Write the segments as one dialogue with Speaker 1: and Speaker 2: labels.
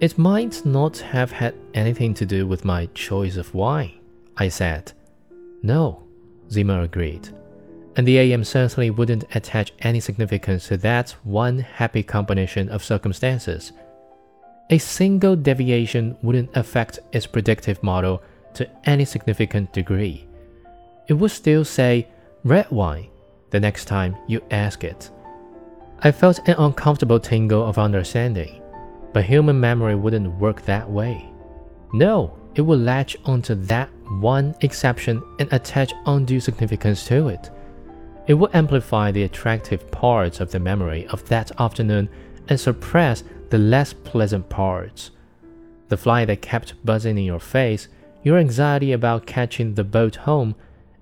Speaker 1: It might not have had anything to do with my choice of wine, I said.
Speaker 2: No, Zima agreed. And the AM certainly wouldn't attach any significance to that one happy combination of circumstances. A single deviation wouldn't affect its predictive model to any significant degree. It would still say red wine the next time you ask it. I felt an uncomfortable tingle of understanding, but human memory wouldn't work that way. No, it would latch onto that one exception and attach undue significance to it. It would amplify the attractive parts of the memory of that afternoon and suppress the less pleasant parts. The fly that kept buzzing in your face, your anxiety about catching the boat home,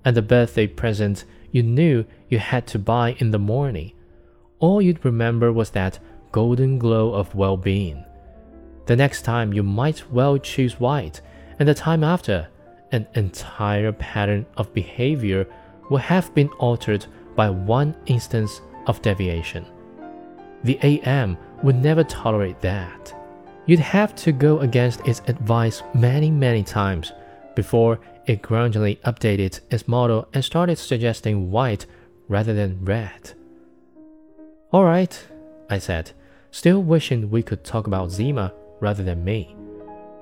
Speaker 2: and the birthday present you knew you had to buy in the morning. All you'd remember was that golden glow of well being. The next time you might well choose white, and the time after, an entire pattern of behavior will have been altered by one instance of deviation. The AM would never tolerate that. You'd have to go against its advice many, many times before it gradually updated its model and started suggesting white rather than red.
Speaker 1: Alright, I said, still wishing we could talk about Zima rather than me.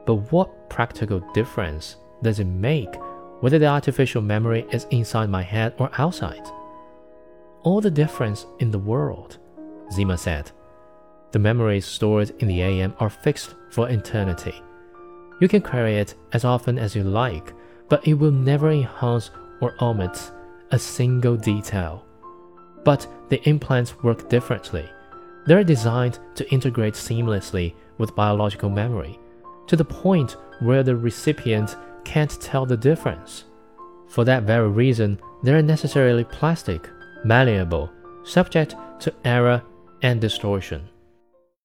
Speaker 1: But what practical difference does it make whether the artificial memory is inside my head or outside? All the difference in the world, Zima said. The memories stored in the AM are fixed for eternity. You can query it as often as you like, but it will never enhance or omit a single detail. But the implants work differently. They're designed to integrate seamlessly with biological memory, to the point where the recipient can't tell the difference. For that very reason, they're necessarily plastic, malleable, subject to error and distortion.